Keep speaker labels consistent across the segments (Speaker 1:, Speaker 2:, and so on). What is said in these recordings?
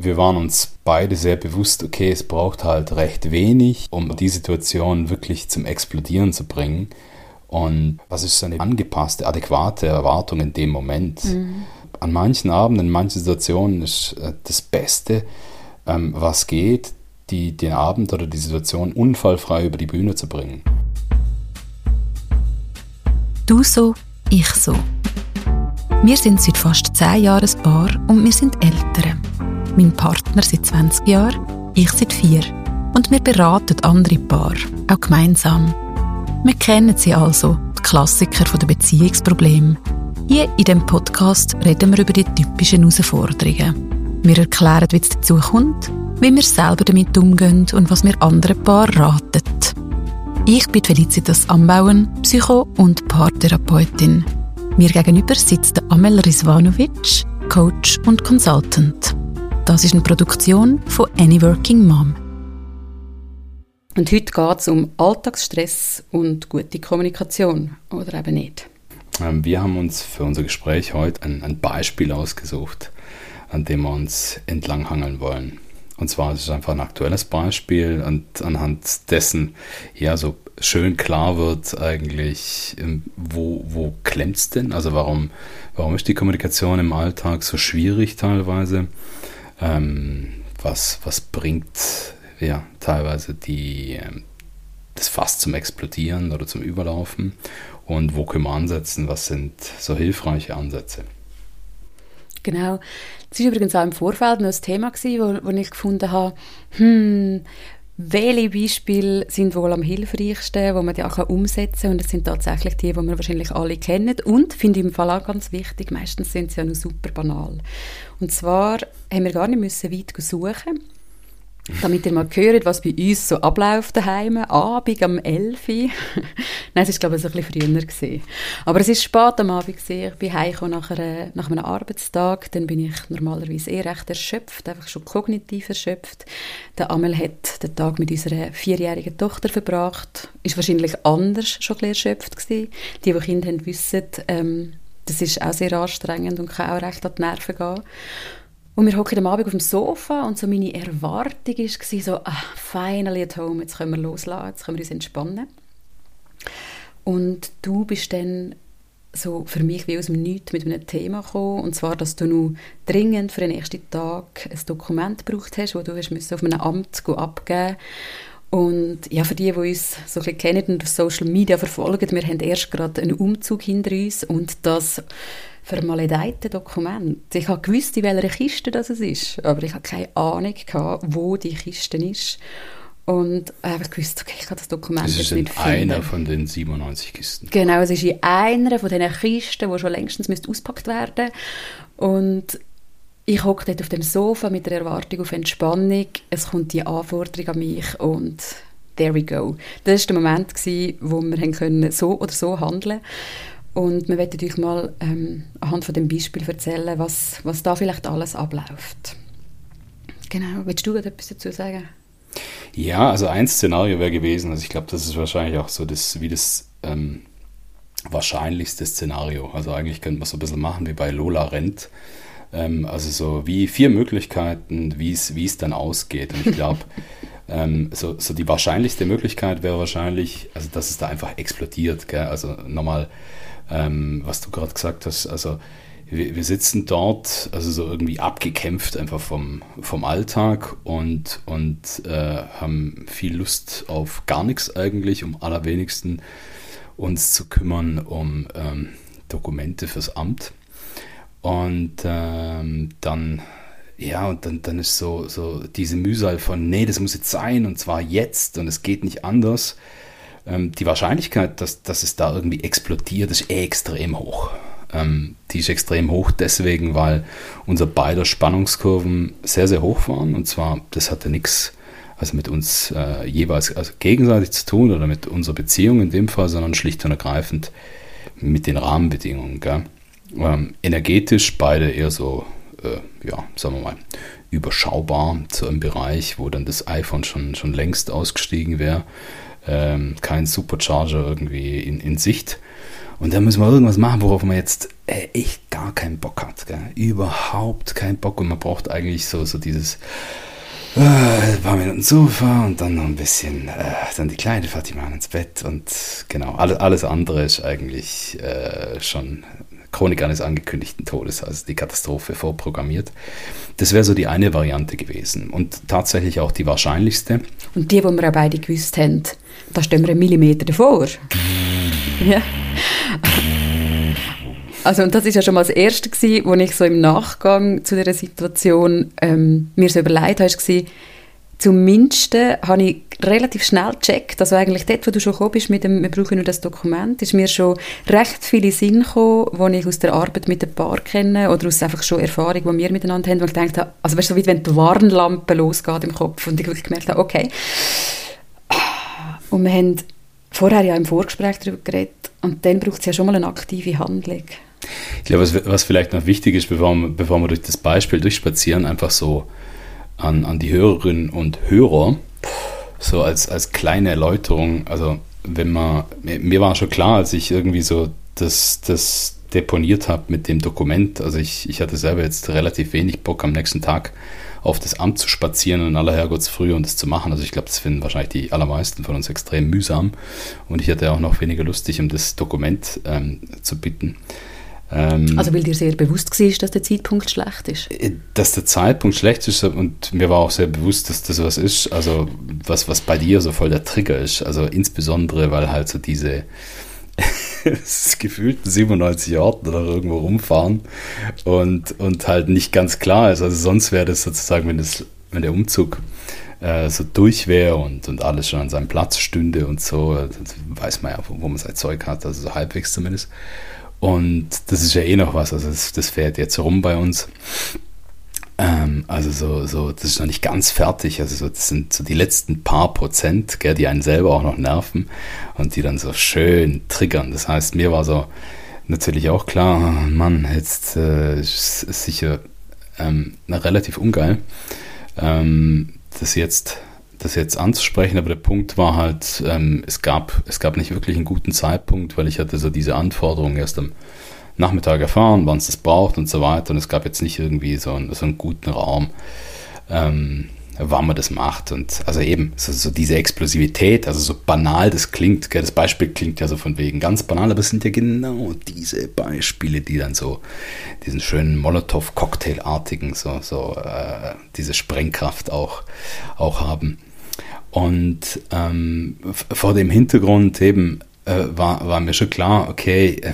Speaker 1: Wir waren uns beide sehr bewusst, okay, es braucht halt recht wenig, um die Situation wirklich zum Explodieren zu bringen. Und was ist so eine angepasste, adäquate Erwartung in dem Moment? Mhm. An manchen Abenden, in manchen Situationen ist äh, das Beste, ähm, was geht, die, den Abend oder die Situation unfallfrei über die Bühne zu bringen.
Speaker 2: Du so, ich so. Wir sind seit fast zehn Jahren ein Paar und wir sind Eltern. Mein Partner seit 20 Jahren, ich seit vier. Und wir beraten andere Paar, auch gemeinsam. Wir kennen sie also, die Klassiker der Beziehungsprobleme. Hier in dem Podcast reden wir über die typischen Herausforderungen. Wir erklären, wie es dazu kommt, wie wir selber damit umgehen und was wir anderen Paaren raten. Ich bin Felicitas Ambauen, Psycho- und Paartherapeutin. Mir gegenüber sitzt Amel Rizvanovic, Coach und Consultant. Das ist eine Produktion von Any Working Mom.
Speaker 3: Und heute geht es um Alltagsstress und gute Kommunikation, oder eben nicht?
Speaker 1: Ähm, wir haben uns für unser Gespräch heute ein, ein Beispiel ausgesucht, an dem wir uns entlanghangeln wollen. Und zwar ist es einfach ein aktuelles Beispiel und anhand dessen ja so schön klar wird eigentlich, ähm, wo, wo klemmt es denn? Also warum, warum ist die Kommunikation im Alltag so schwierig teilweise? Ähm, was, was bringt ja teilweise die, ähm, das Fass zum Explodieren oder zum Überlaufen? Und wo können wir ansetzen? Was sind so hilfreiche Ansätze?
Speaker 3: Genau. Das war übrigens auch im Vorfeld noch ein Thema, wo, wo ich gefunden habe, hm, welche Beispiele sind wohl am hilfreichsten, wo man die auch umsetzen kann? Und das sind tatsächlich die, die wir wahrscheinlich alle kennen. Und, finde ich im Fall auch ganz wichtig, meistens sind sie ja noch super banal. Und zwar haben wir gar nicht müssen weit suchen damit ihr mal hört, was bei uns so abläuft daheim, Abend am 11 Uhr. Nein, es war glaube ich ein bisschen früher. Gewesen. Aber es ist spät am Abend. Gewesen. Ich bin nach, einer, nach einem Arbeitstag. Dann bin ich normalerweise eh recht erschöpft, einfach schon kognitiv erschöpft. Der Amel hat den Tag mit unserer vierjährigen Tochter verbracht. Ist wahrscheinlich anders schon ein bisschen erschöpft gewesen. Die, die Kinder haben, wissen, ähm, das ist auch sehr anstrengend und kann auch recht an die Nerven gehen. Und wir hocken am Abend auf dem Sofa und so meine Erwartung war so, ah, finally at home, jetzt können wir loslassen, jetzt können wir uns entspannen. Und du bist dann so für mich wie aus dem Nichts mit einem Thema gekommen, und zwar, dass du nur dringend für den ersten Tag ein Dokument gebraucht hast, das du hast auf einem Amt abgeben. Und ja, für die, die uns so ein kennen und auf Social Media verfolgen, wir haben erst gerade einen Umzug hinter uns. Und das vermaledeite Dokument. Ich habe gewusst, in welcher Kiste das ist, aber ich habe keine Ahnung gehabt, wo die Kiste ist. Und ich gewusst, okay, ich kann das Dokument
Speaker 1: das
Speaker 3: ist
Speaker 1: nicht finden. einer von den 97 Kisten.
Speaker 3: Genau, es ist in einer von diesen Kisten, die schon längstens ausgepackt werden Und ich hocke dort auf dem Sofa mit der Erwartung auf Entspannung. Es kommt die Anforderung an mich und there we go. Das war der Moment, wo wir können so oder so handeln und wir werden euch mal ähm, anhand von dem Beispiel erzählen, was, was da vielleicht alles abläuft. Genau. Willst du etwas dazu sagen?
Speaker 1: Ja, also ein Szenario wäre gewesen, also ich glaube, das ist wahrscheinlich auch so das, wie das ähm, wahrscheinlichste Szenario. Also eigentlich könnte man so ein bisschen machen wie bei Lola Rent. Ähm, also so wie vier Möglichkeiten, wie es dann ausgeht. Und ich glaube, ähm, so, so die wahrscheinlichste Möglichkeit wäre wahrscheinlich, also dass es da einfach explodiert. Gell? Also nochmal ähm, was du gerade gesagt hast. Also wir, wir, sitzen dort, also so irgendwie abgekämpft einfach vom, vom Alltag und, und äh, haben viel Lust auf gar nichts eigentlich, um allerwenigsten uns zu kümmern um ähm, Dokumente fürs Amt. Und ähm, dann, ja, und dann, dann ist so, so diese Mühsal von, nee, das muss jetzt sein und zwar jetzt und es geht nicht anders ähm, die Wahrscheinlichkeit, dass, dass es da irgendwie explodiert, ist extrem hoch. Ähm, die ist extrem hoch deswegen, weil unser beider Spannungskurven sehr, sehr hoch waren. Und zwar, das hatte nichts also mit uns äh, jeweils also gegenseitig zu tun oder mit unserer Beziehung in dem Fall, sondern schlicht und ergreifend mit den Rahmenbedingungen. Ähm, energetisch beide eher so, äh, ja, sagen wir mal, überschaubar zu einem Bereich, wo dann das iPhone schon, schon längst ausgestiegen wäre ähm, kein Supercharger irgendwie in, in Sicht. Und dann müssen wir irgendwas machen, worauf man jetzt äh, echt gar keinen Bock hat. Gell? Überhaupt keinen Bock. Und man braucht eigentlich so, so dieses äh, ein paar Minuten Sofa und dann noch ein bisschen, äh, dann die Kleine Fatima ins Bett. Und genau, alles, alles andere ist eigentlich äh, schon Chronik eines angekündigten Todes, also die Katastrophe vorprogrammiert. Das wäre so die eine Variante gewesen und tatsächlich auch die wahrscheinlichste.
Speaker 3: Und die, wo wir auch beide gewusst haben, da stehen wir einen Millimeter davor. ja. Also und das ist ja schon mal das Erste gewesen, wo ich so im Nachgang zu dieser Situation ähm, mir so überlegt habe, Zumindest habe ich relativ schnell gecheckt, also eigentlich dort, wo du schon gekommen bist mit dem, wir brauchen nur das Dokument, ist mir schon recht viele Sinn gekommen, die ich aus der Arbeit mit dem Paar kenne oder aus einfach schon Erfahrung, die wir miteinander haben, wo ich gedacht habe, also weißt du, so wie wenn die Warnlampe losgeht im Kopf und ich wirklich gemerkt habe, okay. Und wir haben vorher ja im Vorgespräch darüber geredet. Und dann braucht es ja schon mal eine aktive Handlung.
Speaker 1: Ich glaube, was, was vielleicht noch wichtig ist, bevor wir, bevor wir durch das Beispiel durchspazieren, einfach so an, an die Hörerinnen und Hörer, so als, als kleine Erläuterung, also wenn man, mir war schon klar, als ich irgendwie so das, das deponiert habe mit dem Dokument, also ich, ich hatte selber jetzt relativ wenig Bock am nächsten Tag auf das Amt zu spazieren in aller Herrgottsfrühe und das zu machen. Also ich glaube, das finden wahrscheinlich die allermeisten von uns extrem mühsam. Und ich hatte auch noch weniger lustig, um das Dokument ähm, zu bitten.
Speaker 3: Ähm, also weil dir sehr bewusst war, dass der Zeitpunkt schlecht ist?
Speaker 1: Äh, dass der Zeitpunkt schlecht ist und mir war auch sehr bewusst, dass das was ist, also was, was bei dir so voll der Trigger ist. Also insbesondere, weil halt so diese gefühlten 97 Orten oder irgendwo rumfahren und, und halt nicht ganz klar ist. Also sonst wäre das sozusagen, wenn, das, wenn der Umzug äh, so durch wäre und, und alles schon an seinem Platz stünde und so, weiß man ja, wo, wo man sein Zeug hat, also so halbwegs zumindest. Und das ist ja eh noch was, also das, das fährt jetzt rum bei uns. Ähm, also so, so, das ist noch nicht ganz fertig. Also so, das sind so die letzten paar Prozent, gell, die einen selber auch noch nerven und die dann so schön triggern. Das heißt, mir war so natürlich auch klar, Mann, jetzt äh, ist, ist sicher ähm, relativ ungeil, ähm, das jetzt das jetzt anzusprechen, aber der Punkt war halt, ähm, es, gab, es gab nicht wirklich einen guten Zeitpunkt, weil ich hatte so diese Anforderungen erst am Nachmittag erfahren, wann es das braucht und so weiter. Und es gab jetzt nicht irgendwie so einen, so einen guten Raum, ähm, wann man das macht. Und also eben, so, so, diese Explosivität, also so banal das klingt, gell, das Beispiel klingt ja so von wegen ganz banal, aber es sind ja genau diese Beispiele, die dann so diesen schönen Molotow-Cocktail-artigen, so, so äh, diese Sprengkraft auch, auch haben. Und ähm, vor dem Hintergrund eben äh, war, war mir schon klar, okay, äh,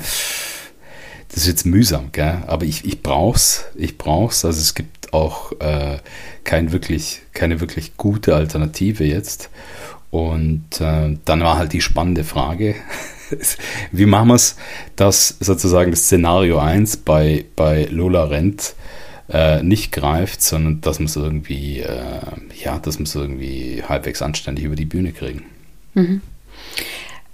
Speaker 1: das ist jetzt mühsam, gell? aber ich, ich brauch's, ich brauch's. Also es gibt auch äh, kein wirklich, keine wirklich gute Alternative jetzt. Und äh, dann war halt die spannende Frage, wie machen wir es, dass sozusagen das Szenario 1 bei, bei Lola Rent äh, nicht greift, sondern dass wir es irgendwie, äh, ja, es irgendwie halbwegs anständig über die Bühne kriegen.
Speaker 3: Mhm.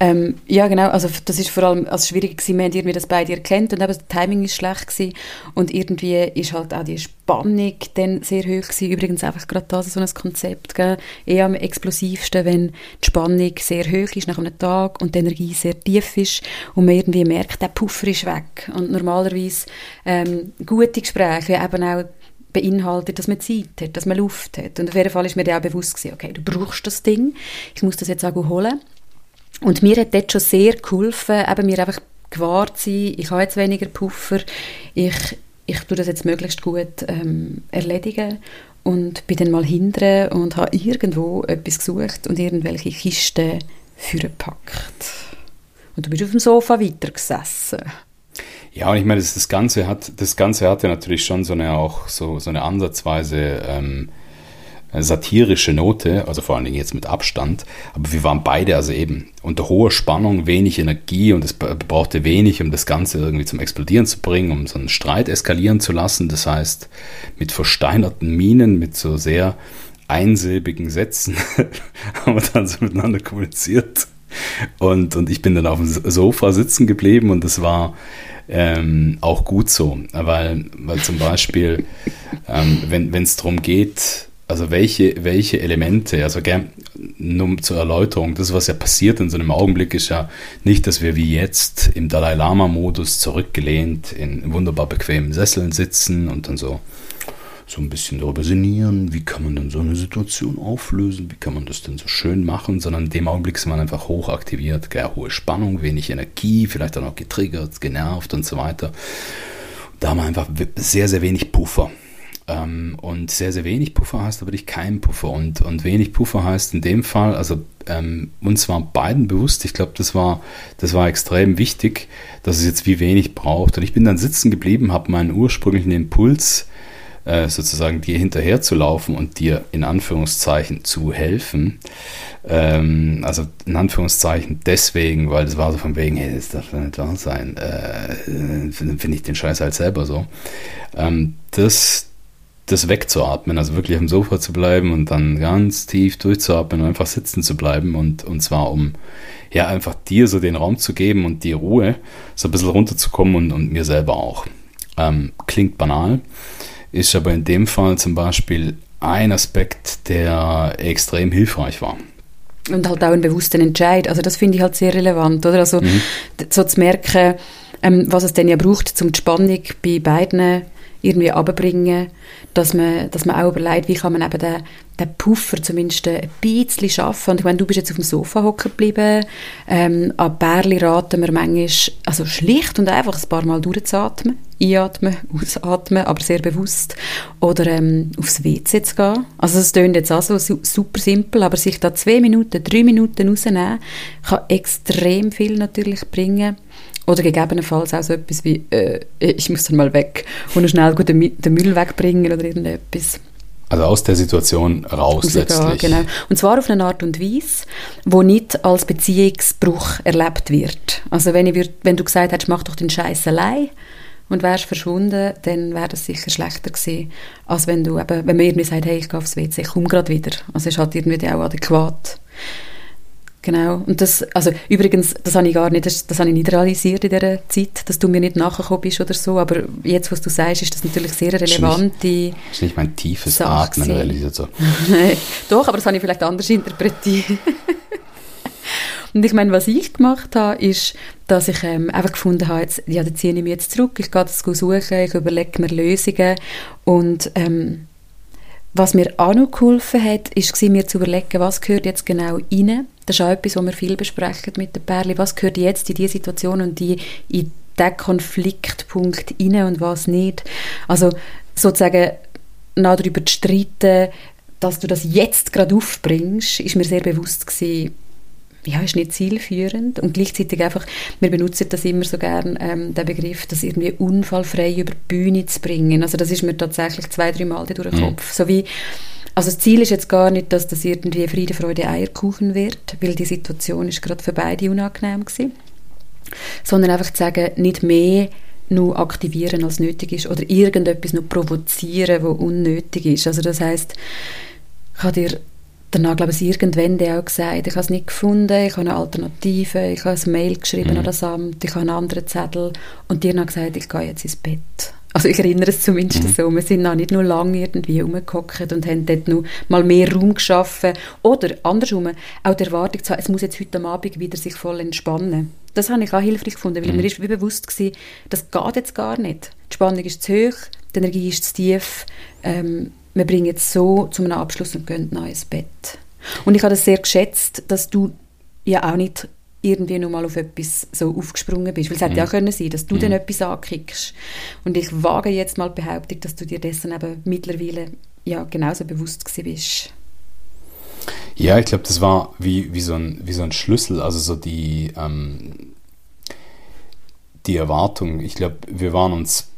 Speaker 3: Ähm, ja, genau. Also das ist vor allem also schwierig gewesen. Wir haben irgendwie das beide erkannt und eben das Timing ist schlecht gewesen. und irgendwie ist halt auch die Spannung dann sehr hoch gewesen. Übrigens einfach gerade das so ein Konzept, gell? eher am explosivsten, wenn die Spannung sehr hoch ist nach einem Tag und die Energie sehr tief ist und man irgendwie merkt, der Puffer ist weg. Und normalerweise ähm, gute Gespräche eben auch beinhaltet, dass man Zeit hat, dass man Luft hat. Und auf jeden Fall ist mir auch bewusst gewesen, okay, du brauchst das Ding, ich muss das jetzt auch holen. Und mir hat dort schon sehr geholfen, eben mir einfach gewahrt sein, ich habe jetzt weniger Puffer, ich, ich tue das jetzt möglichst gut ähm, erledigen und bin dann mal hinten und habe irgendwo etwas gesucht und irgendwelche Kisten vorgepackt. Und du bist auf dem Sofa weitergesessen.
Speaker 1: Ja, und ich meine, das, das Ganze hat, das Ganze hatte natürlich schon so eine auch so, so eine Ansatzweise ähm, satirische Note, also vor allen Dingen jetzt mit Abstand, aber wir waren beide also eben unter hoher Spannung, wenig Energie und es brauchte wenig, um das Ganze irgendwie zum Explodieren zu bringen, um so einen Streit eskalieren zu lassen. Das heißt, mit versteinerten Minen, mit so sehr einsilbigen Sätzen haben wir dann so miteinander kommuniziert. Und, und ich bin dann auf dem Sofa sitzen geblieben und das war ähm, auch gut so, weil, weil zum Beispiel, ähm, wenn es darum geht, also welche, welche Elemente, also gern, nur zur Erläuterung, das, was ja passiert in so einem Augenblick, ist ja nicht, dass wir wie jetzt im Dalai Lama-Modus zurückgelehnt in wunderbar bequemen Sesseln sitzen und dann so, so ein bisschen darüber sinnieren, wie kann man denn so eine Situation auflösen, wie kann man das denn so schön machen, sondern in dem Augenblick sind wir einfach hochaktiviert, gell, hohe Spannung, wenig Energie, vielleicht dann auch getriggert, genervt und so weiter. Da haben wir einfach sehr, sehr wenig Puffer. Ähm, und sehr, sehr wenig Puffer heißt aber wirklich kein Puffer. Und, und wenig Puffer heißt in dem Fall, also ähm, uns war beiden bewusst, ich glaube, das war, das war extrem wichtig, dass es jetzt wie wenig braucht. Und ich bin dann sitzen geblieben, habe meinen ursprünglichen Impuls, äh, sozusagen dir hinterher zu laufen und dir in Anführungszeichen zu helfen. Ähm, also in Anführungszeichen deswegen, weil das war so von wegen, hey, das darf nicht wahr sein, äh, finde ich den Scheiß halt selber so. Ähm, das, das wegzuatmen, also wirklich am Sofa zu bleiben und dann ganz tief durchzuatmen und einfach sitzen zu bleiben und, und zwar um ja einfach dir so den Raum zu geben und die Ruhe, so ein bisschen runterzukommen und, und mir selber auch. Ähm, klingt banal, ist aber in dem Fall zum Beispiel ein Aspekt, der extrem hilfreich war.
Speaker 3: Und halt auch ein bewusster Entscheid. Also das finde ich halt sehr relevant, oder? Also mhm. so zu merken, ähm, was es denn ja braucht, um die Spannung bei beiden irgendwie abbringen, dass man, dass man auch überlegt, wie kann man eben den, den Puffer zumindest ein bisschen schaffen. Und ich meine, du bist jetzt auf dem Sofa hocken geblieben, ähm, an Bärli raten wir manchmal, also schlicht und einfach ein paar Mal durchzuatmen, einatmen, ausatmen, aber sehr bewusst, oder ähm, aufs WC zu gehen. Also es klingt jetzt auch so super simpel, aber sich da zwei Minuten, drei Minuten rausnehmen, kann extrem viel natürlich bringen. Oder gegebenenfalls auch so etwas wie, äh, ich muss dann mal weg und schnell gut den, Müll wegbringen oder irgendetwas.
Speaker 1: Also aus der Situation raus letztlich.
Speaker 3: Genau. Und zwar auf eine Art und Weise, wo nicht als Beziehungsbruch erlebt wird. Also wenn, ich würd, wenn du gesagt hättest, mach doch den Scheiß allein und wärst verschwunden, dann wäre das sicher schlechter gewesen, als wenn du eben, wenn man irgendwie sagt, hey, ich gehe aufs WC, ich komme gerade wieder. Also ist halt irgendwie auch adäquat. Genau. Und das, also übrigens, das habe ich gar nicht, das, das habe ich nicht realisiert in dieser Zeit, dass du mir nicht nachgekommen bist oder so, aber jetzt, was du sagst, ist das natürlich sehr relevant.
Speaker 1: Das ist ist nicht mein tiefes Sache Atmen realisiert so.
Speaker 3: Nein, doch, aber das habe ich vielleicht anders interpretiert. Und ich meine, was ich gemacht habe, ist, dass ich ähm, einfach gefunden habe, jetzt, ja, dann ziehe ich mich jetzt zurück, ich gehe das suchen, ich überlege mir Lösungen und ähm, was mir auch noch geholfen hat, ist mir zu überlegen, was gehört jetzt genau rein. Das ist auch etwas, was wir viel besprechen mit den Perli. Was gehört jetzt in diese Situation und die, in diesen Konfliktpunkt rein und was nicht. Also sozusagen noch darüber zu streiten, dass du das jetzt gerade aufbringst, ist mir sehr bewusst gewesen, ja, ist nicht zielführend und gleichzeitig einfach, wir benutzen das immer so gern, ähm, den Begriff, das irgendwie unfallfrei über die Bühne zu bringen. Also das ist mir tatsächlich zwei, drei Mal durch den mhm. Kopf. So wie, also das Ziel ist jetzt gar nicht, dass das irgendwie Friede, Freude, Eierkuchen wird, weil die Situation ist gerade für beide unangenehm gewesen, sondern einfach zu sagen, nicht mehr nur aktivieren, als nötig ist oder irgendetwas nur provozieren, was unnötig ist. Also das heißt, ich habe dir danach, glaube ich, irgendwann auch gesagt, ich habe es nicht gefunden, ich habe eine Alternative, ich habe ein Mail geschrieben mhm. an das Amt, ich habe einen anderen Zettel und dir noch gesagt, ich gehe jetzt ins Bett. Also ich erinnere es zumindest mhm. so, wir sind noch nicht nur lange irgendwie rumgehockt und haben dort noch mal mehr Raum geschaffen oder andersrum, auch die Erwartung zu haben, es muss jetzt heute Abend wieder sich voll entspannen. Das habe ich auch hilfreich gefunden, weil mhm. mir ist wie bewusst gewesen, das geht jetzt gar nicht. Die Spannung ist zu hoch, die Energie ist zu tief, ähm, wir bringen jetzt so zu einem Abschluss und gehen nach ins Bett. Und ich habe das sehr geschätzt, dass du ja auch nicht irgendwie noch mal auf etwas so aufgesprungen bist. Weil es hätte mhm. ja können sein, dass du mhm. dann etwas ankickst. Und ich wage jetzt mal die Behauptung, dass du dir dessen eben mittlerweile ja genauso bewusst gewesen bist.
Speaker 1: Ja, ich glaube, das war wie, wie, so ein, wie so ein Schlüssel, also so die, ähm, die Erwartung. Ich glaube, wir waren uns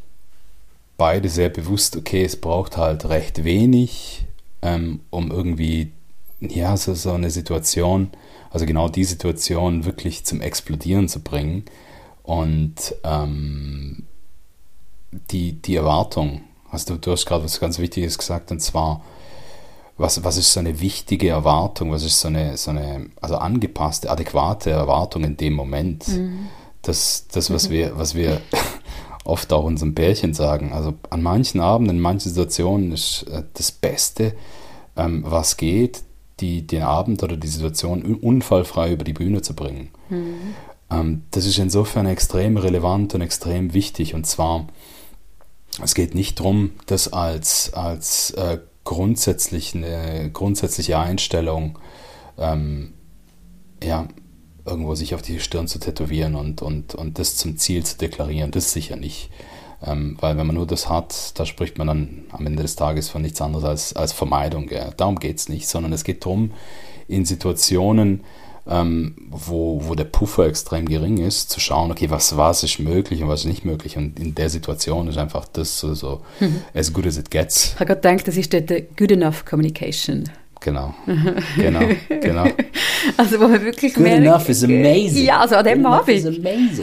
Speaker 1: beide sehr bewusst, okay, es braucht halt recht wenig, ähm, um irgendwie, ja, so, so eine Situation, also genau die Situation wirklich zum Explodieren zu bringen. Und ähm, die, die Erwartung, also du, du hast gerade was ganz Wichtiges gesagt, und zwar, was, was ist so eine wichtige Erwartung, was ist so eine, so eine also angepasste, adäquate Erwartung in dem Moment? Mhm. Das, das was mhm. wir, was wir oft auch unserem Pärchen sagen. Also an manchen Abenden, in manchen Situationen ist äh, das Beste, ähm, was geht, die, den Abend oder die Situation unfallfrei über die Bühne zu bringen. Mhm. Ähm, das ist insofern extrem relevant und extrem wichtig. Und zwar, es geht nicht darum, das als, als äh, grundsätzlich eine grundsätzliche Einstellung ähm, ja, irgendwo sich auf die Stirn zu tätowieren und, und, und das zum Ziel zu deklarieren, das sicher nicht. Ähm, weil wenn man nur das hat, da spricht man dann am Ende des Tages von nichts anderes als, als Vermeidung. Ja. Darum geht es nicht, sondern es geht darum, in Situationen, ähm, wo, wo der Puffer extrem gering ist, zu schauen, okay, was, was ist möglich und was ist nicht möglich. Und in der Situation ist einfach das so, so mhm. as good as it gets.
Speaker 3: Ich habe gerade gedacht, das ist der good enough communication.
Speaker 1: Genau, genau, genau.
Speaker 3: Also wo man wirklich
Speaker 1: Good merkt, enough is amazing.
Speaker 3: Ja, also an dem Abend.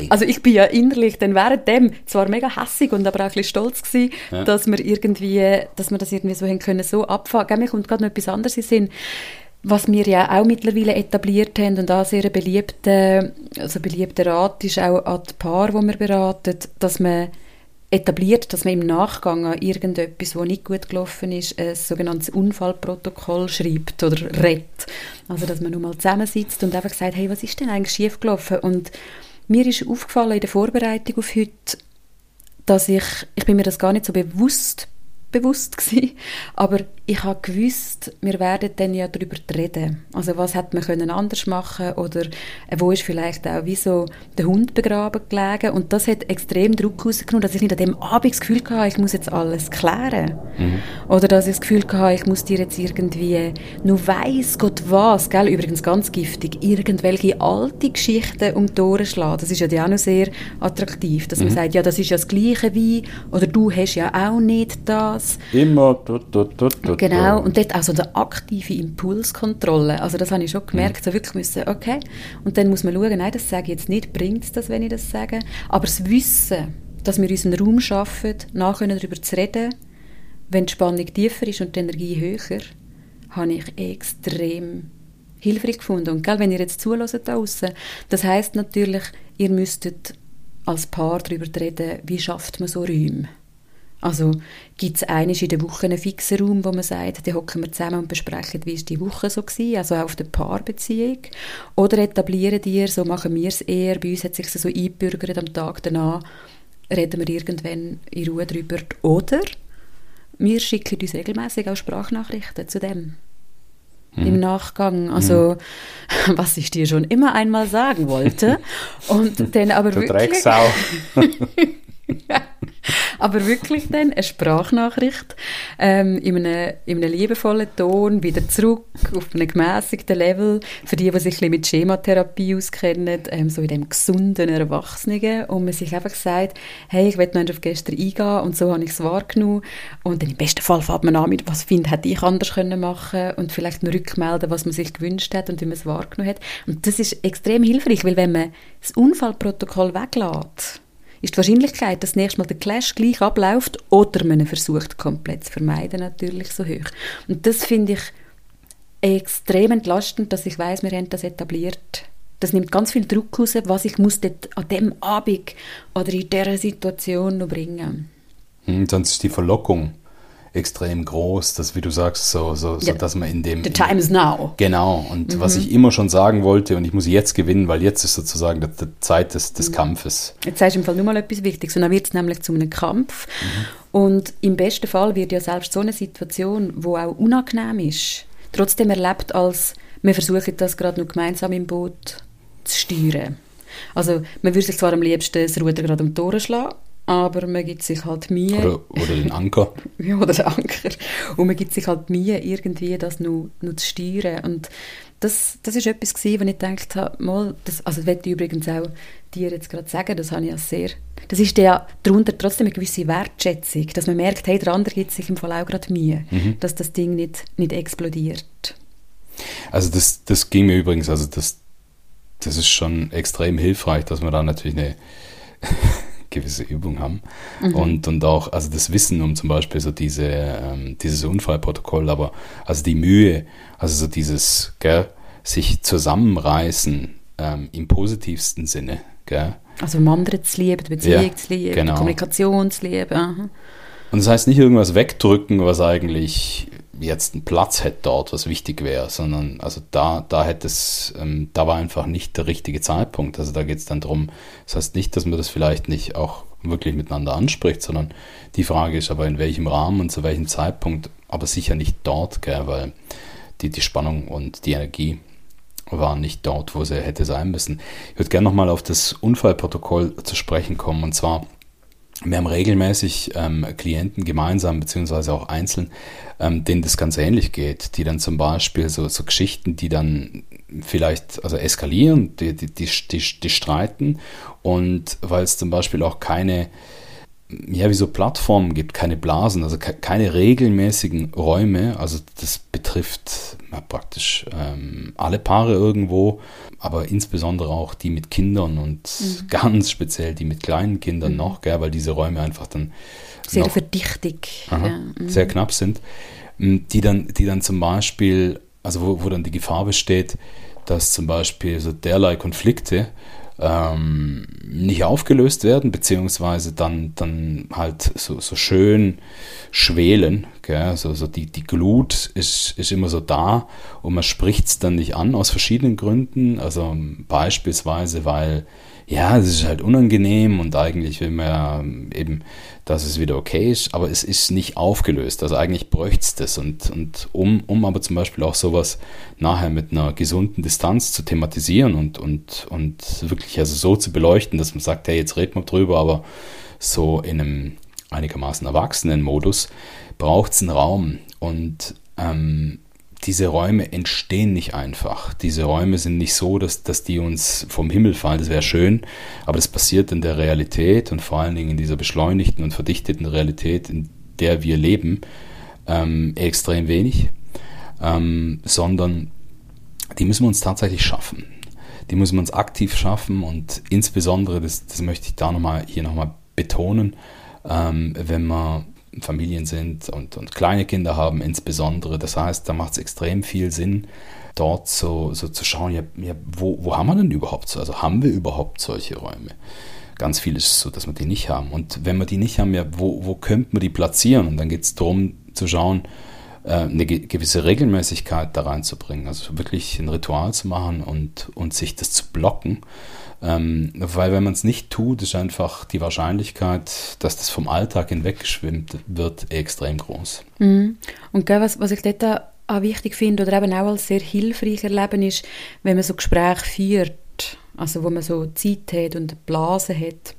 Speaker 3: Also ich bin ja innerlich dann während dem zwar mega hässig und aber auch ein bisschen stolz gewesen, ja. dass wir irgendwie, dass wir das irgendwie so haben können, so abfangen. Mir kommt gerade noch etwas anderes in Sinn was wir ja auch mittlerweile etabliert haben und auch sehr beliebter, also beliebter Rat ist auch an die Paar, wo wir beraten, dass man etabliert, dass man im Nachgang an irgendetwas, was nicht gut gelaufen ist, ein sogenanntes Unfallprotokoll schreibt oder redet. Also, dass man nur mal zusammensitzt und einfach sagt, hey, was ist denn eigentlich schiefgelaufen? Und mir ist aufgefallen in der Vorbereitung auf heute, dass ich, ich bin mir das gar nicht so bewusst bewusst gewesen. Aber ich habe gewusst, wir werden dann ja darüber reden. Also was hätte man können anders machen oder äh, wo ist vielleicht auch wie so der Hund begraben gelegen. Und das hat extrem Druck rausgenommen, dass ich nicht an dem Abend das Gefühl hatte, ich muss jetzt alles klären. Mhm. Oder dass ich das Gefühl hatte, ich muss dir jetzt irgendwie nur weiss Gott was, gell? übrigens ganz giftig, irgendwelche alte Geschichten um die Ohren schlagen. Das ist ja auch noch sehr attraktiv, dass mhm. man sagt, ja das ist ja das Gleiche wie, oder du hast ja auch nicht das das.
Speaker 1: Immer. Tut, tut, tut,
Speaker 3: genau, und dort auch so eine aktive Impulskontrolle. Also das habe ich schon gemerkt, mhm. so wirklich müssen, okay. Und dann muss man schauen, nein, das sage ich jetzt nicht, bringt es das, wenn ich das sage. Aber das Wissen, dass wir unseren Raum schaffen, nachher darüber zu reden, wenn die Spannung tiefer ist und die Energie höher, habe ich extrem hilfreich gefunden. Und gell, wenn ihr jetzt zuhört da draussen, das heißt natürlich, ihr müsstet als Paar darüber reden, wie schafft man so Räume. Also gibt es eines in der Woche einen fixen Raum, wo man sagt, da hocken wir zusammen und besprechen, wie ist die Woche so gewesen, also auch auf der Paarbeziehung. Oder etablieren die, so machen wir es eher, bei uns hat sich so eingebürgert, am Tag danach reden wir irgendwann in Ruhe darüber. Oder wir schicken uns regelmäßig auch Sprachnachrichten zu dem. Hm. Im Nachgang, also hm. was ich dir schon immer einmal sagen wollte. Und dann aber
Speaker 1: du
Speaker 3: wirklich...
Speaker 1: Drecksau.
Speaker 3: Aber wirklich dann eine Sprachnachricht ähm, in, einem, in einem liebevollen Ton, wieder zurück auf einem gemäßigten Level. Für die, die sich ein mit Schematherapie auskennen, ähm, so in dem gesunden Erwachsenen. Und man sich einfach sagt, hey, ich will noch auf gestern eingehen und so habe ich es wahrgenommen. Und dann im besten Fall fällt man an mit, was finde hätte ich anders können machen und vielleicht noch rückmelden, was man sich gewünscht hat und wie man es wahrgenommen hat. Und das ist extrem hilfreich, weil wenn man das Unfallprotokoll weglässt, ist die Wahrscheinlichkeit, dass nächstes Mal der Clash gleich abläuft oder man versucht komplett zu vermeiden, natürlich so hoch. Und das finde ich extrem entlastend, dass ich weiß, wir haben das etabliert. Das nimmt ganz viel Druck raus, was ich muss dort an dem Abend oder in dieser Situation noch bringen.
Speaker 1: Hm, sonst ist die Verlockung extrem groß, dass, wie du sagst, so, so, so dass man in dem...
Speaker 3: The time is now.
Speaker 1: Genau, und mhm. was ich immer schon sagen wollte, und ich muss jetzt gewinnen, weil jetzt ist sozusagen die, die Zeit des, des mhm. Kampfes.
Speaker 3: Jetzt sagst du im Fall nur mal etwas Wichtiges, und dann wird es nämlich zu einem Kampf. Mhm. Und im besten Fall wird ja selbst so eine Situation, wo auch unangenehm ist, trotzdem erlebt als, wir versuchen das gerade noch gemeinsam im Boot zu steuern. Also man würde sich zwar am liebsten das Ruder gerade um die Ohren schlagen, aber man gibt sich halt Mühe.
Speaker 1: Oder, oder den Anker.
Speaker 3: ja, oder den Anker. Und man gibt sich halt Mühe, irgendwie das noch, noch zu steuern. Und das, das ist etwas gewesen, wo ich gedacht habe, mal, das, also das werde ich übrigens auch dir jetzt gerade sagen, das habe ich ja sehr, das ist ja darunter trotzdem eine gewisse Wertschätzung, dass man merkt, hey, der andere gibt sich im Fall auch gerade Mühe, mhm. dass das Ding nicht, nicht explodiert.
Speaker 1: Also das, das ging mir übrigens, also das, das ist schon extrem hilfreich, dass man da natürlich eine gewisse Übung haben. Mhm. Und, und auch, also das Wissen um zum Beispiel so diese, ähm, dieses Unfallprotokoll, aber also die Mühe, also so dieses, gell, sich zusammenreißen ähm, im positivsten Sinne. Gell?
Speaker 3: Also dem anderen zu lieben, die Beziehung ja, zu lieben, genau. die Kommunikation zu lieben. Aha.
Speaker 1: Und das heißt nicht irgendwas wegdrücken, was eigentlich jetzt einen Platz hätte dort, was wichtig wäre, sondern also da, da hätte es, ähm, da war einfach nicht der richtige Zeitpunkt. Also da geht es dann darum, das heißt nicht, dass man das vielleicht nicht auch wirklich miteinander anspricht, sondern die Frage ist aber in welchem Rahmen und zu welchem Zeitpunkt, aber sicher nicht dort, gell, weil die, die Spannung und die Energie waren nicht dort, wo sie hätte sein müssen. Ich würde gerne nochmal auf das Unfallprotokoll zu sprechen kommen und zwar wir haben regelmäßig ähm, Klienten gemeinsam, beziehungsweise auch einzeln, ähm, denen das ganz ähnlich geht, die dann zum Beispiel so, so Geschichten, die dann vielleicht also eskalieren, die, die, die, die, die streiten. Und weil es zum Beispiel auch keine ja, wie so Plattformen gibt, keine Blasen, also keine regelmäßigen Räume. Also das betrifft ja, praktisch ähm, alle Paare irgendwo, aber insbesondere auch die mit Kindern und mhm. ganz speziell die mit kleinen Kindern mhm. noch, gell, weil diese Räume einfach dann
Speaker 3: sehr noch, verdichtig,
Speaker 1: aha, ja. mhm. sehr knapp sind, die dann, die dann zum Beispiel, also wo, wo dann die Gefahr besteht, dass zum Beispiel so derlei Konflikte ähm, nicht aufgelöst werden, beziehungsweise dann, dann halt so, so schön schwelen. Gell? So, so die, die Glut ist, ist immer so da und man spricht es dann nicht an aus verschiedenen Gründen. Also beispielsweise, weil ja, es ist halt unangenehm und eigentlich will man ja eben, dass es wieder okay ist, aber es ist nicht aufgelöst. Also eigentlich bräuchte es das. Und, und um, um aber zum Beispiel auch sowas nachher mit einer gesunden Distanz zu thematisieren und, und, und wirklich also so zu beleuchten, dass man sagt, hey, jetzt reden wir drüber, aber so in einem einigermaßen erwachsenen Modus braucht es einen Raum. Und ähm, diese Räume entstehen nicht einfach. Diese Räume sind nicht so, dass, dass die uns vom Himmel fallen. Das wäre schön, aber das passiert in der Realität und vor allen Dingen in dieser beschleunigten und verdichteten Realität, in der wir leben, ähm, extrem wenig, ähm, sondern die müssen wir uns tatsächlich schaffen. Die müssen wir uns aktiv schaffen und insbesondere, das, das möchte ich da nochmal hier nochmal betonen, ähm, wenn man Familien sind und, und kleine Kinder haben insbesondere. Das heißt, da macht es extrem viel Sinn, dort so, so zu schauen, ja, ja, wo, wo haben wir denn überhaupt so? Also haben wir überhaupt solche Räume? Ganz viel ist so, dass wir die nicht haben. Und wenn wir die nicht haben, ja, wo, wo könnte man die platzieren? Und dann geht es darum zu schauen, eine gewisse Regelmäßigkeit da reinzubringen. Also wirklich ein Ritual zu machen und, und sich das zu blocken ähm, weil wenn man es nicht tut, ist einfach die Wahrscheinlichkeit, dass das vom Alltag hinweggeschwimmt wird, extrem groß.
Speaker 3: Mhm. Und gell, was, was ich dort auch wichtig finde oder eben auch als sehr hilfreich erleben ist, wenn man so Gespräche führt, also wo man so Zeit hat und Blasen hat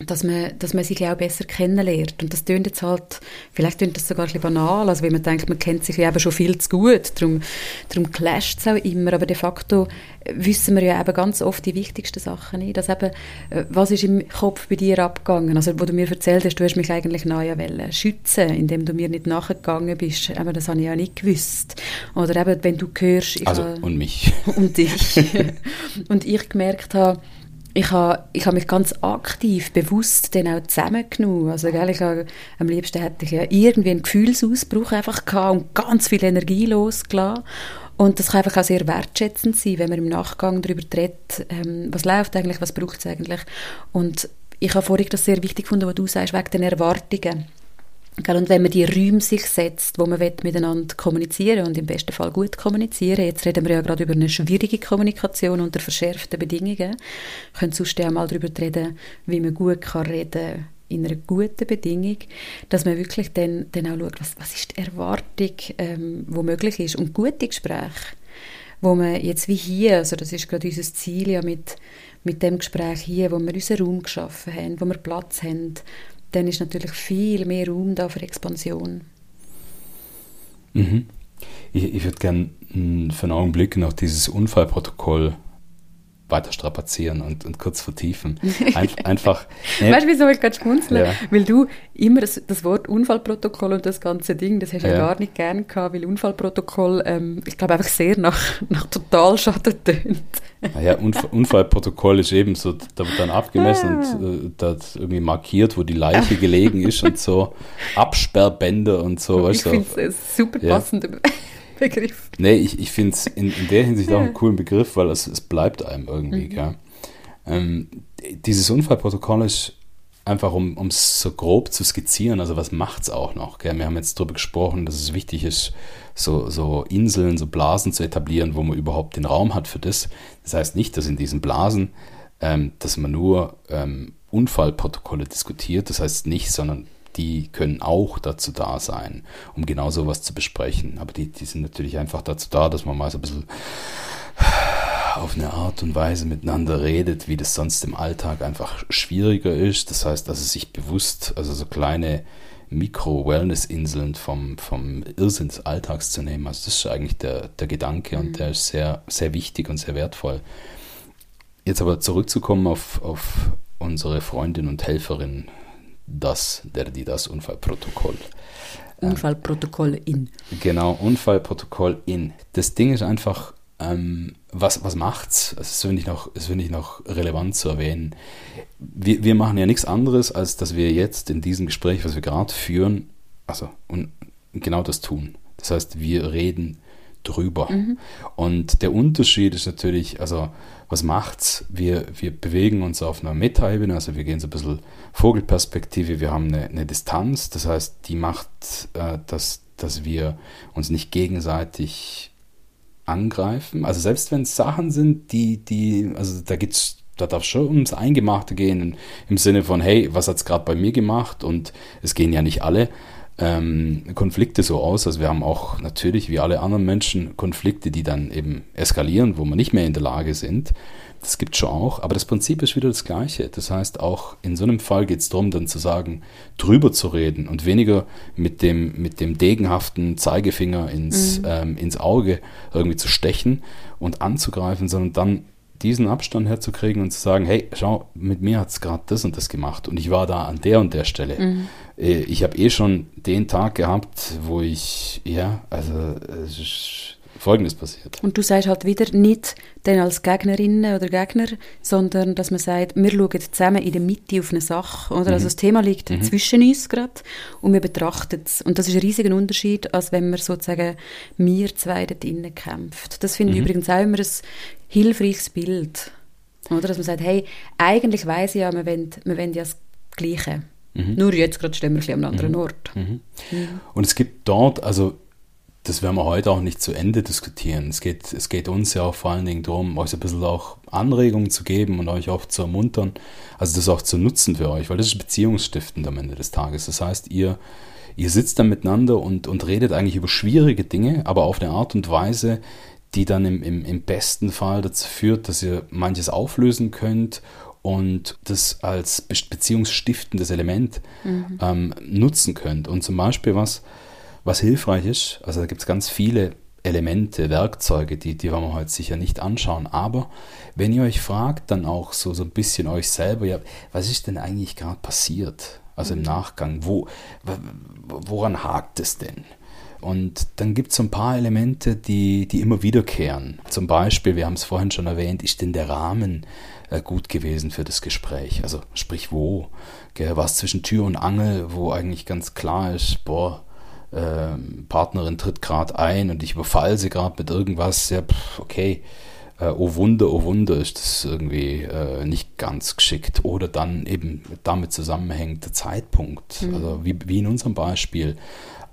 Speaker 3: dass man, dass man sich auch besser kennenlernt. Und das tönt jetzt halt, vielleicht tönt das sogar ein bisschen banal, also wenn man denkt, man kennt sich ja eben schon viel zu gut, darum, darum clasht es auch immer, aber de facto wissen wir ja eben ganz oft die wichtigsten Sachen nicht. Dass eben, äh, was ist im Kopf bei dir abgegangen? Also wo du mir erzählt hast, du hast mich eigentlich neu schützen, indem du mir nicht nachgegangen bist. Aber das habe ich ja nicht gewusst. Oder eben, wenn du hörst...
Speaker 1: also, habe, und mich.
Speaker 3: Und dich. und ich gemerkt habe, ich habe, ich habe mich ganz aktiv, bewusst dann auch zusammengenommen. Also, gell, ich habe, am liebsten hätte ich ja irgendwie einen Gefühlsausbruch einfach gehabt und ganz viel Energie losgelassen. Und das kann einfach auch sehr wertschätzend sein, wenn man im Nachgang darüber redet, ähm, was läuft eigentlich, was braucht es eigentlich. Und ich habe vorhin das sehr wichtig gefunden, was du sagst, wegen den Erwartungen. Und wenn man die Räume sich setzt, wo man miteinander kommunizieren und im besten Fall gut kommunizieren, jetzt reden wir ja gerade über eine schwierige Kommunikation unter verschärften Bedingungen, können sonst ja mal darüber reden, wie man gut kann reden in einer guten Bedingung, dass man wirklich dann, dann auch schaut, was, was ist die Erwartung, ähm, wo möglich ist. Und gute Gespräche, wo man jetzt wie hier, also das ist gerade unser Ziel ja mit, mit dem Gespräch hier, wo wir unseren Raum geschaffen haben, wo wir Platz haben, dann ist natürlich viel mehr Raum da für Expansion.
Speaker 1: Mhm. Ich, ich würde gerne für einen Augenblick noch dieses Unfallprotokoll weiter strapazieren und, und kurz vertiefen. Ein, einfach.
Speaker 3: Nee. Weißt du, wieso ich gerade schmunzeln? Ja. Weil du immer das, das, Wort Unfallprotokoll und das ganze Ding, das hast du ja. ja gar nicht gern gehabt, weil Unfallprotokoll, ähm, ich glaube, einfach sehr nach, nach Totalschaden tönt.
Speaker 1: Naja, Unfall, Unfallprotokoll ist eben so, da wird dann abgemessen ah. und äh, da irgendwie markiert, wo die Leiche gelegen ist und so Absperrbände und so.
Speaker 3: Ich finde es super passend. Ja. Begriff.
Speaker 1: Nee, ich, ich finde es in, in der Hinsicht auch einen coolen Begriff, weil es, es bleibt einem irgendwie. Mhm. Ähm, dieses Unfallprotokoll ist einfach um es so grob zu skizzieren, also was macht es auch noch? Gell? Wir haben jetzt darüber gesprochen, dass es wichtig ist, so, so Inseln, so Blasen zu etablieren, wo man überhaupt den Raum hat für das. Das heißt nicht, dass in diesen Blasen, ähm, dass man nur ähm, Unfallprotokolle diskutiert, das heißt nicht, sondern die können auch dazu da sein, um genau sowas zu besprechen. Aber die, die sind natürlich einfach dazu da, dass man mal so ein bisschen auf eine Art und Weise miteinander redet, wie das sonst im Alltag einfach schwieriger ist. Das heißt, dass es sich bewusst, also so kleine Mikro-Wellness-Inseln vom, vom Irrsinn des Alltags zu nehmen. Also das ist eigentlich der, der Gedanke und mhm. der ist sehr, sehr wichtig und sehr wertvoll. Jetzt aber zurückzukommen auf, auf unsere Freundin und Helferin, das, der, die das Unfallprotokoll.
Speaker 3: Unfallprotokoll in.
Speaker 1: Genau, Unfallprotokoll in. Das Ding ist einfach, ähm, was, was macht's? Das finde ich, noch, das find ich noch relevant zu erwähnen. Wir, wir machen ja nichts anderes, als dass wir jetzt in diesem Gespräch, was wir gerade führen, also und genau das tun. Das heißt, wir reden drüber. Mhm. Und der Unterschied ist natürlich, also was macht's? Wir, wir bewegen uns auf einer Metaebene, also wir gehen so ein bisschen Vogelperspektive, wir haben eine, eine Distanz, das heißt, die macht, äh, dass, dass wir uns nicht gegenseitig angreifen. Also selbst wenn es Sachen sind, die, die, also da geht's, da darf schon ums Eingemachte gehen, im Sinne von, hey, was hat es gerade bei mir gemacht? Und es gehen ja nicht alle ähm, Konflikte so aus. Also wir haben auch natürlich, wie alle anderen Menschen, Konflikte, die dann eben eskalieren, wo wir nicht mehr in der Lage sind. Das gibt es schon auch, aber das Prinzip ist wieder das gleiche. Das heißt, auch in so einem Fall geht es darum, dann zu sagen, drüber zu reden und weniger mit dem, mit dem degenhaften Zeigefinger ins, mhm. ähm, ins Auge irgendwie zu stechen und anzugreifen, sondern dann diesen Abstand herzukriegen und zu sagen, hey, schau, mit mir hat es gerade das und das gemacht und ich war da an der und der Stelle. Mhm. Äh, ich habe eh schon den Tag gehabt, wo ich, ja, also es ist Folgendes passiert.
Speaker 3: Und du sagst halt wieder nicht dann als Gegnerinnen oder Gegner, sondern dass man sagt, wir schauen zusammen in der Mitte auf eine Sache. Oder? Also mhm. Also das Thema liegt mhm. zwischen uns gerade und wir betrachten es. Und das ist ein riesiger Unterschied, als wenn man sozusagen wir zwei dort innen kämpft. Das finde ich mhm. übrigens auch immer ein hilfreiches Bild. Oder? Dass man sagt, hey, eigentlich weiss ich ja, wir wollen, wir wollen ja das Gleiche. Mhm. Nur jetzt gerade stehen wir ein bisschen am anderen mhm. Ort.
Speaker 1: Mhm. Und es gibt dort, also das werden wir heute auch nicht zu Ende diskutieren. Es geht, es geht uns ja auch vor allen Dingen darum, euch ein bisschen auch Anregungen zu geben und euch auch zu ermuntern, also das auch zu nutzen für euch, weil das ist beziehungsstiftend am Ende des Tages. Das heißt, ihr, ihr sitzt dann miteinander und, und redet eigentlich über schwierige Dinge, aber auf eine Art und Weise, die dann im, im, im besten Fall dazu führt, dass ihr manches auflösen könnt und das als beziehungsstiftendes Element mhm. ähm, nutzen könnt. Und zum Beispiel was, was hilfreich ist, also da gibt es ganz viele Elemente, Werkzeuge, die, die wollen wir heute sicher nicht anschauen. Aber wenn ihr euch fragt, dann auch so, so ein bisschen euch selber, ja, was ist denn eigentlich gerade passiert? Also im mhm. Nachgang, wo, woran hakt es denn? Und dann gibt es so ein paar Elemente, die, die immer wiederkehren. Zum Beispiel, wir haben es vorhin schon erwähnt, ist denn der Rahmen äh, gut gewesen für das Gespräch? Also sprich wo? War es zwischen Tür und Angel, wo eigentlich ganz klar ist, boah, äh, Partnerin tritt gerade ein und ich überfall sie gerade mit irgendwas, ja, pff, okay, äh, oh Wunder, oh Wunder, ist das irgendwie äh, nicht ganz geschickt. Oder dann eben damit zusammenhängt der Zeitpunkt. Mhm. Also wie, wie in unserem Beispiel.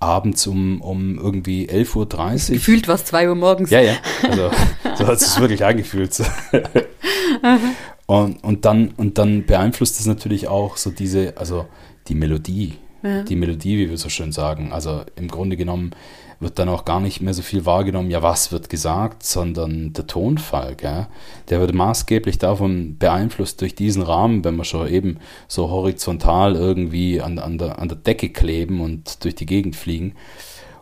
Speaker 1: Abends um, um irgendwie 11.30 Uhr.
Speaker 3: Gefühlt war es 2 Uhr morgens.
Speaker 1: Ja, ja. Also so hat es wirklich angefühlt. und, und, dann, und dann beeinflusst es natürlich auch so diese, also die Melodie ja. die Melodie, wie wir so schön sagen. Also im Grunde genommen wird dann auch gar nicht mehr so viel wahrgenommen, ja, was wird gesagt, sondern der Tonfall, gell? der wird maßgeblich davon beeinflusst durch diesen Rahmen, wenn wir schon eben so horizontal irgendwie an, an, der, an der Decke kleben und durch die Gegend fliegen.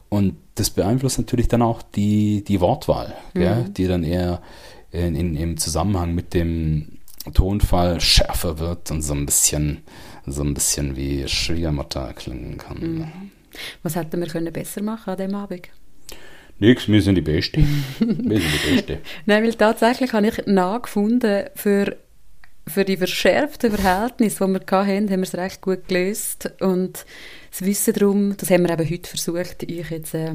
Speaker 1: Und das beeinflusst natürlich dann auch die, die Wortwahl, gell? Mhm. die dann eher in, in, im Zusammenhang mit dem Tonfall schärfer wird und so ein bisschen so ein bisschen wie Schwiegermutter klingen kann. Mhm.
Speaker 3: Was hätten wir können besser machen an dem Abend?
Speaker 1: Nichts, wir sind die Beste. wir sind die Beste.
Speaker 3: Nein, weil tatsächlich habe ich nachgefunden, für, für die verschärften Verhältnisse, die wir hatten, haben wir es recht gut gelöst. Und das Wissen darum, das haben wir eben heute versucht, euch jetzt äh,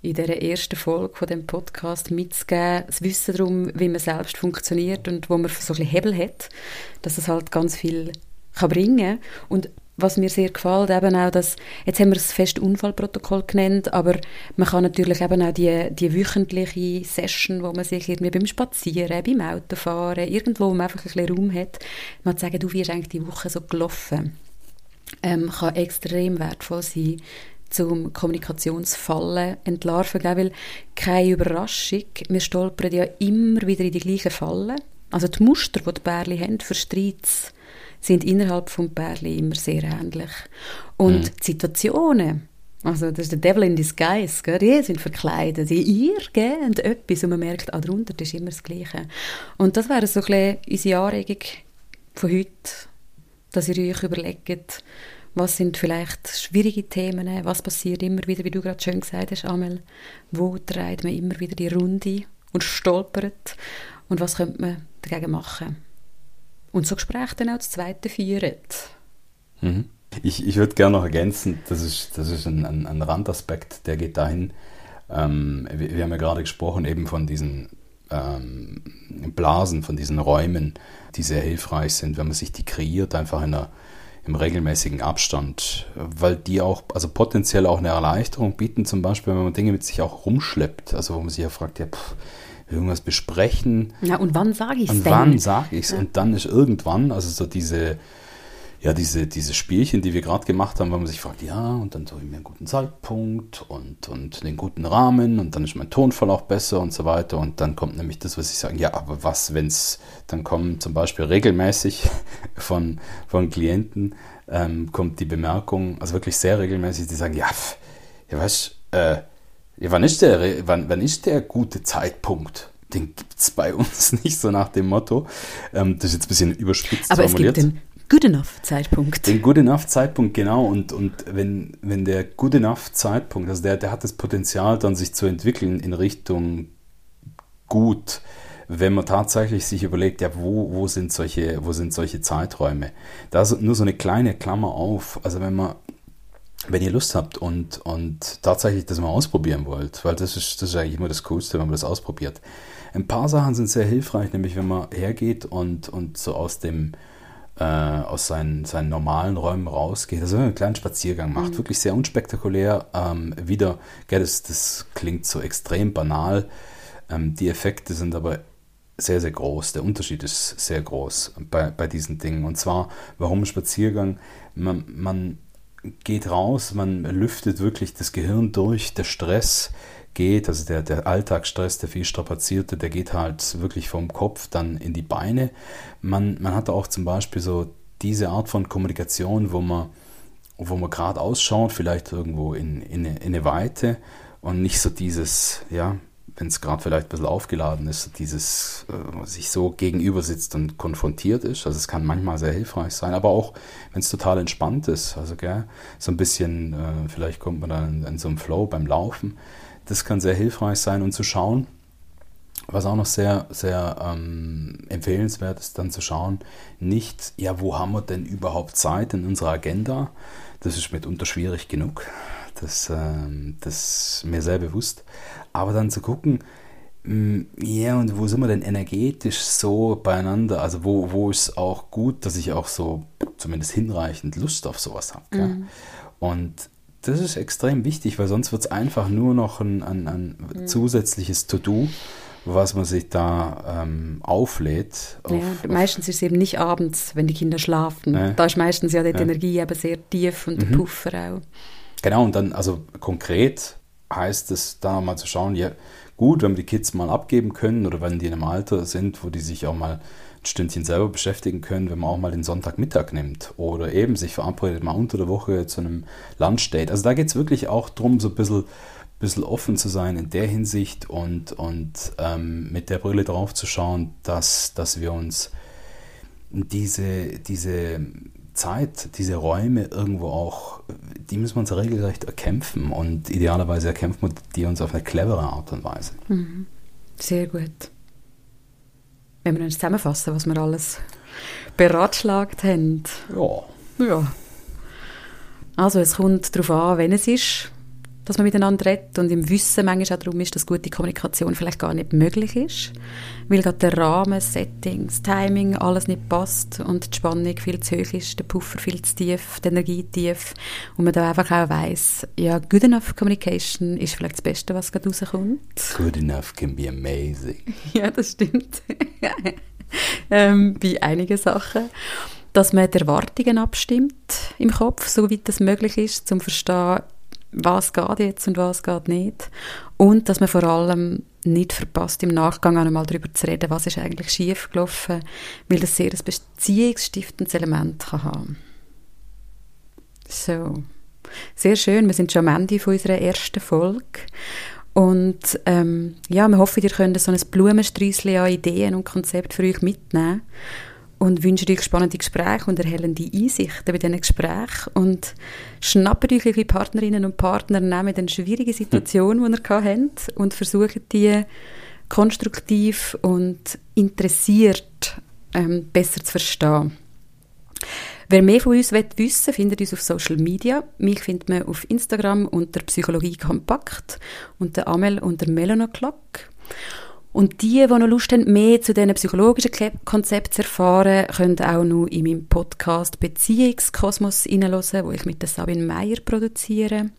Speaker 3: in dieser ersten Folge von dem Podcast mitzugeben, das Wissen darum, wie man selbst funktioniert und wo man so ein bisschen Hebel hat, dass es halt ganz viel kann bringen Und was mir sehr gefällt, eben auch, dass, jetzt haben wir das feste Unfallprotokoll genannt, aber man kann natürlich eben auch die, die wöchentliche Session, wo man sich irgendwie beim Spazieren, beim Autofahren, irgendwo, wo man einfach ein bisschen Raum hat, man sagen, du wirst eigentlich die Woche so gelaufen, ähm, kann extrem wertvoll sein, zum Kommunikationsfallen entlarven, weil keine Überraschung, wir stolpern ja immer wieder in die gleichen Fallen. Also die Muster, die die Bärli haben für sind innerhalb des Pärli immer sehr ähnlich. Und mhm. die Situationen, also das ist der Devil in Disguise, gell? die sind verkleidet, die ihr geben etwas und man merkt, ah, darunter ist immer das Gleiche. Und das wäre so ein bisschen unsere Anregung von heute, dass ihr euch überlegt, was sind vielleicht schwierige Themen, was passiert immer wieder, wie du gerade schön gesagt hast, Amel, wo dreht man immer wieder die Runde und stolpert und was könnte man dagegen machen? Und so Gespräche dann auch das zweite führen.
Speaker 1: Mhm. Ich, ich würde gerne noch ergänzen, das ist, das ist ein, ein, ein Randaspekt, der geht dahin. Ähm, wir, wir, haben ja gerade gesprochen eben von diesen ähm, Blasen, von diesen Räumen, die sehr hilfreich sind, wenn man sich die kreiert, einfach in einer, im regelmäßigen Abstand, weil die auch, also potenziell auch eine Erleichterung bieten, zum Beispiel, wenn man Dinge mit sich auch rumschleppt, also wo man sich ja fragt, ja, pff, irgendwas besprechen.
Speaker 3: Ja, und wann sage ich es
Speaker 1: denn? wann sage ich es? Ja. Und dann ist irgendwann, also so diese, ja, diese, diese Spielchen, die wir gerade gemacht haben, wo man sich fragt, ja, und dann suche ich mir einen guten Zeitpunkt und, und den guten Rahmen und dann ist mein Tonfall auch besser und so weiter. Und dann kommt nämlich das, was ich sage, ja, aber was, wenn es, dann kommen zum Beispiel regelmäßig von, von Klienten, ähm, kommt die Bemerkung, also wirklich sehr regelmäßig, die sagen, ja, ja, weißt äh, ja, wann, ist der, wann, wann ist der gute Zeitpunkt? Den gibt es bei uns nicht so nach dem Motto. Ähm, das ist jetzt ein bisschen überspitzt
Speaker 3: Aber formuliert. es gibt den Good Enough Zeitpunkt.
Speaker 1: Den Good Enough Zeitpunkt, genau. Und, und wenn, wenn der Good Enough Zeitpunkt, also der, der hat das Potenzial, dann sich zu entwickeln in Richtung gut, wenn man tatsächlich sich überlegt, ja, wo, wo, sind, solche, wo sind solche Zeiträume? Da ist nur so eine kleine Klammer auf. Also wenn man wenn ihr Lust habt und, und tatsächlich das mal ausprobieren wollt, weil das ist, das ist eigentlich immer das Coolste, wenn man das ausprobiert. Ein paar Sachen sind sehr hilfreich, nämlich wenn man hergeht und, und so aus dem äh, aus seinen, seinen normalen Räumen rausgeht, also einen kleinen Spaziergang macht, mhm. wirklich sehr unspektakulär. Ähm, wieder, gell, das, das klingt so extrem banal. Ähm, die Effekte sind aber sehr, sehr groß. Der Unterschied ist sehr groß bei, bei diesen Dingen. Und zwar, warum Spaziergang? Man, man geht raus, man lüftet wirklich das Gehirn durch, der Stress geht, also der, der Alltagsstress, der viel strapazierte, der geht halt wirklich vom Kopf dann in die Beine. Man, man hat auch zum Beispiel so diese Art von Kommunikation, wo man, wo man gerade ausschaut, vielleicht irgendwo in, in, in eine Weite und nicht so dieses, ja, wenn es gerade vielleicht ein bisschen aufgeladen ist, dieses äh, sich so gegenüber sitzt und konfrontiert ist. Also es kann manchmal sehr hilfreich sein, aber auch wenn es total entspannt ist. Also gell, so ein bisschen, äh, vielleicht kommt man dann in, in, so einem Flow beim Laufen. Das kann sehr hilfreich sein und zu schauen, was auch noch sehr, sehr ähm, empfehlenswert ist, dann zu schauen, nicht, ja, wo haben wir denn überhaupt Zeit in unserer Agenda? Das ist mitunter schwierig genug. Das, ähm, das ist mir sehr bewusst. Aber dann zu gucken, mm, ja, und wo sind wir denn energetisch so beieinander? Also wo, wo ist es auch gut, dass ich auch so zumindest hinreichend Lust auf sowas habe. Mhm. Und das ist extrem wichtig, weil sonst wird es einfach nur noch ein, ein, ein mhm. zusätzliches To-Do, was man sich da ähm, auflädt.
Speaker 3: Auf, ja, meistens ist es eben nicht abends, wenn die Kinder schlafen. Äh, da ist meistens ja die äh. Energie eben sehr tief und mhm. der Puffer auch.
Speaker 1: Genau, und dann, also konkret heißt es da mal zu schauen, ja, gut, wenn wir die Kids mal abgeben können oder wenn die in einem Alter sind, wo die sich auch mal ein Stündchen selber beschäftigen können, wenn man auch mal den Sonntagmittag nimmt oder eben sich verabredet mal unter der Woche zu einem Lunchdate. Also da geht es wirklich auch darum, so ein bisschen, bisschen offen zu sein in der Hinsicht und, und ähm, mit der Brille drauf zu schauen, dass, dass wir uns diese, diese Zeit, diese Räume irgendwo auch, die müssen wir uns regelrecht erkämpfen und idealerweise erkämpfen wir die uns auf eine clevere Art und Weise.
Speaker 3: Mhm. Sehr gut. Wenn wir dann zusammenfassen, was wir alles beratschlagt haben.
Speaker 1: Ja.
Speaker 3: Ja. Also es kommt darauf an, wenn es ist. Dass man miteinander redet und im Wissen manchmal auch darum ist, dass gute Kommunikation vielleicht gar nicht möglich ist, weil gerade der Rahmen, Settings, Timing, alles nicht passt und die Spannung viel zu hoch ist, der Puffer viel zu tief, die Energie tief und man da einfach auch weiss, ja, good enough communication ist vielleicht das Beste, was gerade rauskommt.
Speaker 1: Good enough can be amazing.
Speaker 3: ja, das stimmt. ähm, bei einigen Sachen dass man die Erwartungen abstimmt im Kopf, soweit das möglich ist, zum verstehen, was geht jetzt und was geht nicht. Und dass man vor allem nicht verpasst, im Nachgang einmal darüber zu reden, was ist eigentlich schiefgelaufen, weil das sehr ein beziehungsstiftendes Element kann haben. So. Sehr schön, wir sind schon am Ende von unserer ersten Folge. Und ähm, ja, wir hoffen, ihr könnt so ein Blumensträußchen an Ideen und Konzepten für euch mitnehmen und wünsche euch spannende Gespräche und erhellende Einsichten bei diesen Gesprächen und schnappt euch eure Partnerinnen und Partner, nehmt den schwierigen Situationen, die ihr habt und versucht die konstruktiv und interessiert ähm, besser zu verstehen. Wer mehr von uns wissen will, findet uns auf Social Media. Mich findet man auf Instagram unter Psychologie Kompakt und der Amel unter Melona Clock. Und die, die noch Lust haben, mehr zu diesen psychologischen Konzepten zu erfahren, können auch noch in meinem Podcast Beziehungskosmos hineinhören, wo ich mit der Sabine Meyer produziere.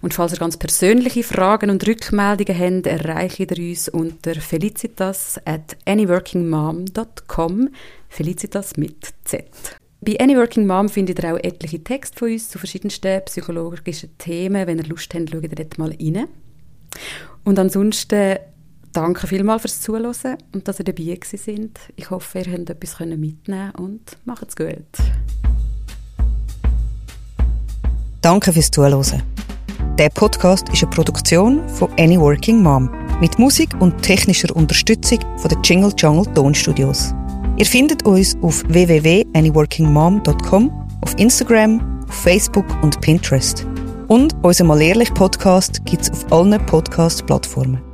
Speaker 3: Und falls ihr ganz persönliche Fragen und Rückmeldungen habt, erreicht ihr uns unter felicitas at anyworkingmom.com. Felicitas mit Z. Bei Any Working Mom findet ihr auch etliche Texte von uns zu verschiedensten psychologischen Themen. Wenn ihr Lust habt, schaut ihr dort mal rein. Und ansonsten danke vielmals fürs Zuhören und dass ihr dabei sind. Ich hoffe, ihr könnt etwas mitnehmen und macht's gut.
Speaker 4: Danke fürs Zuhören. Der Podcast ist eine Produktion von Any Working Mom mit Musik und technischer Unterstützung von den Jingle Jungle Tonstudios. Ihr findet uns auf www.anyworkingmom.com, auf Instagram, auf Facebook und Pinterest. Und unser Mal ehrlich Podcast gibt es auf allen Podcast-Plattformen.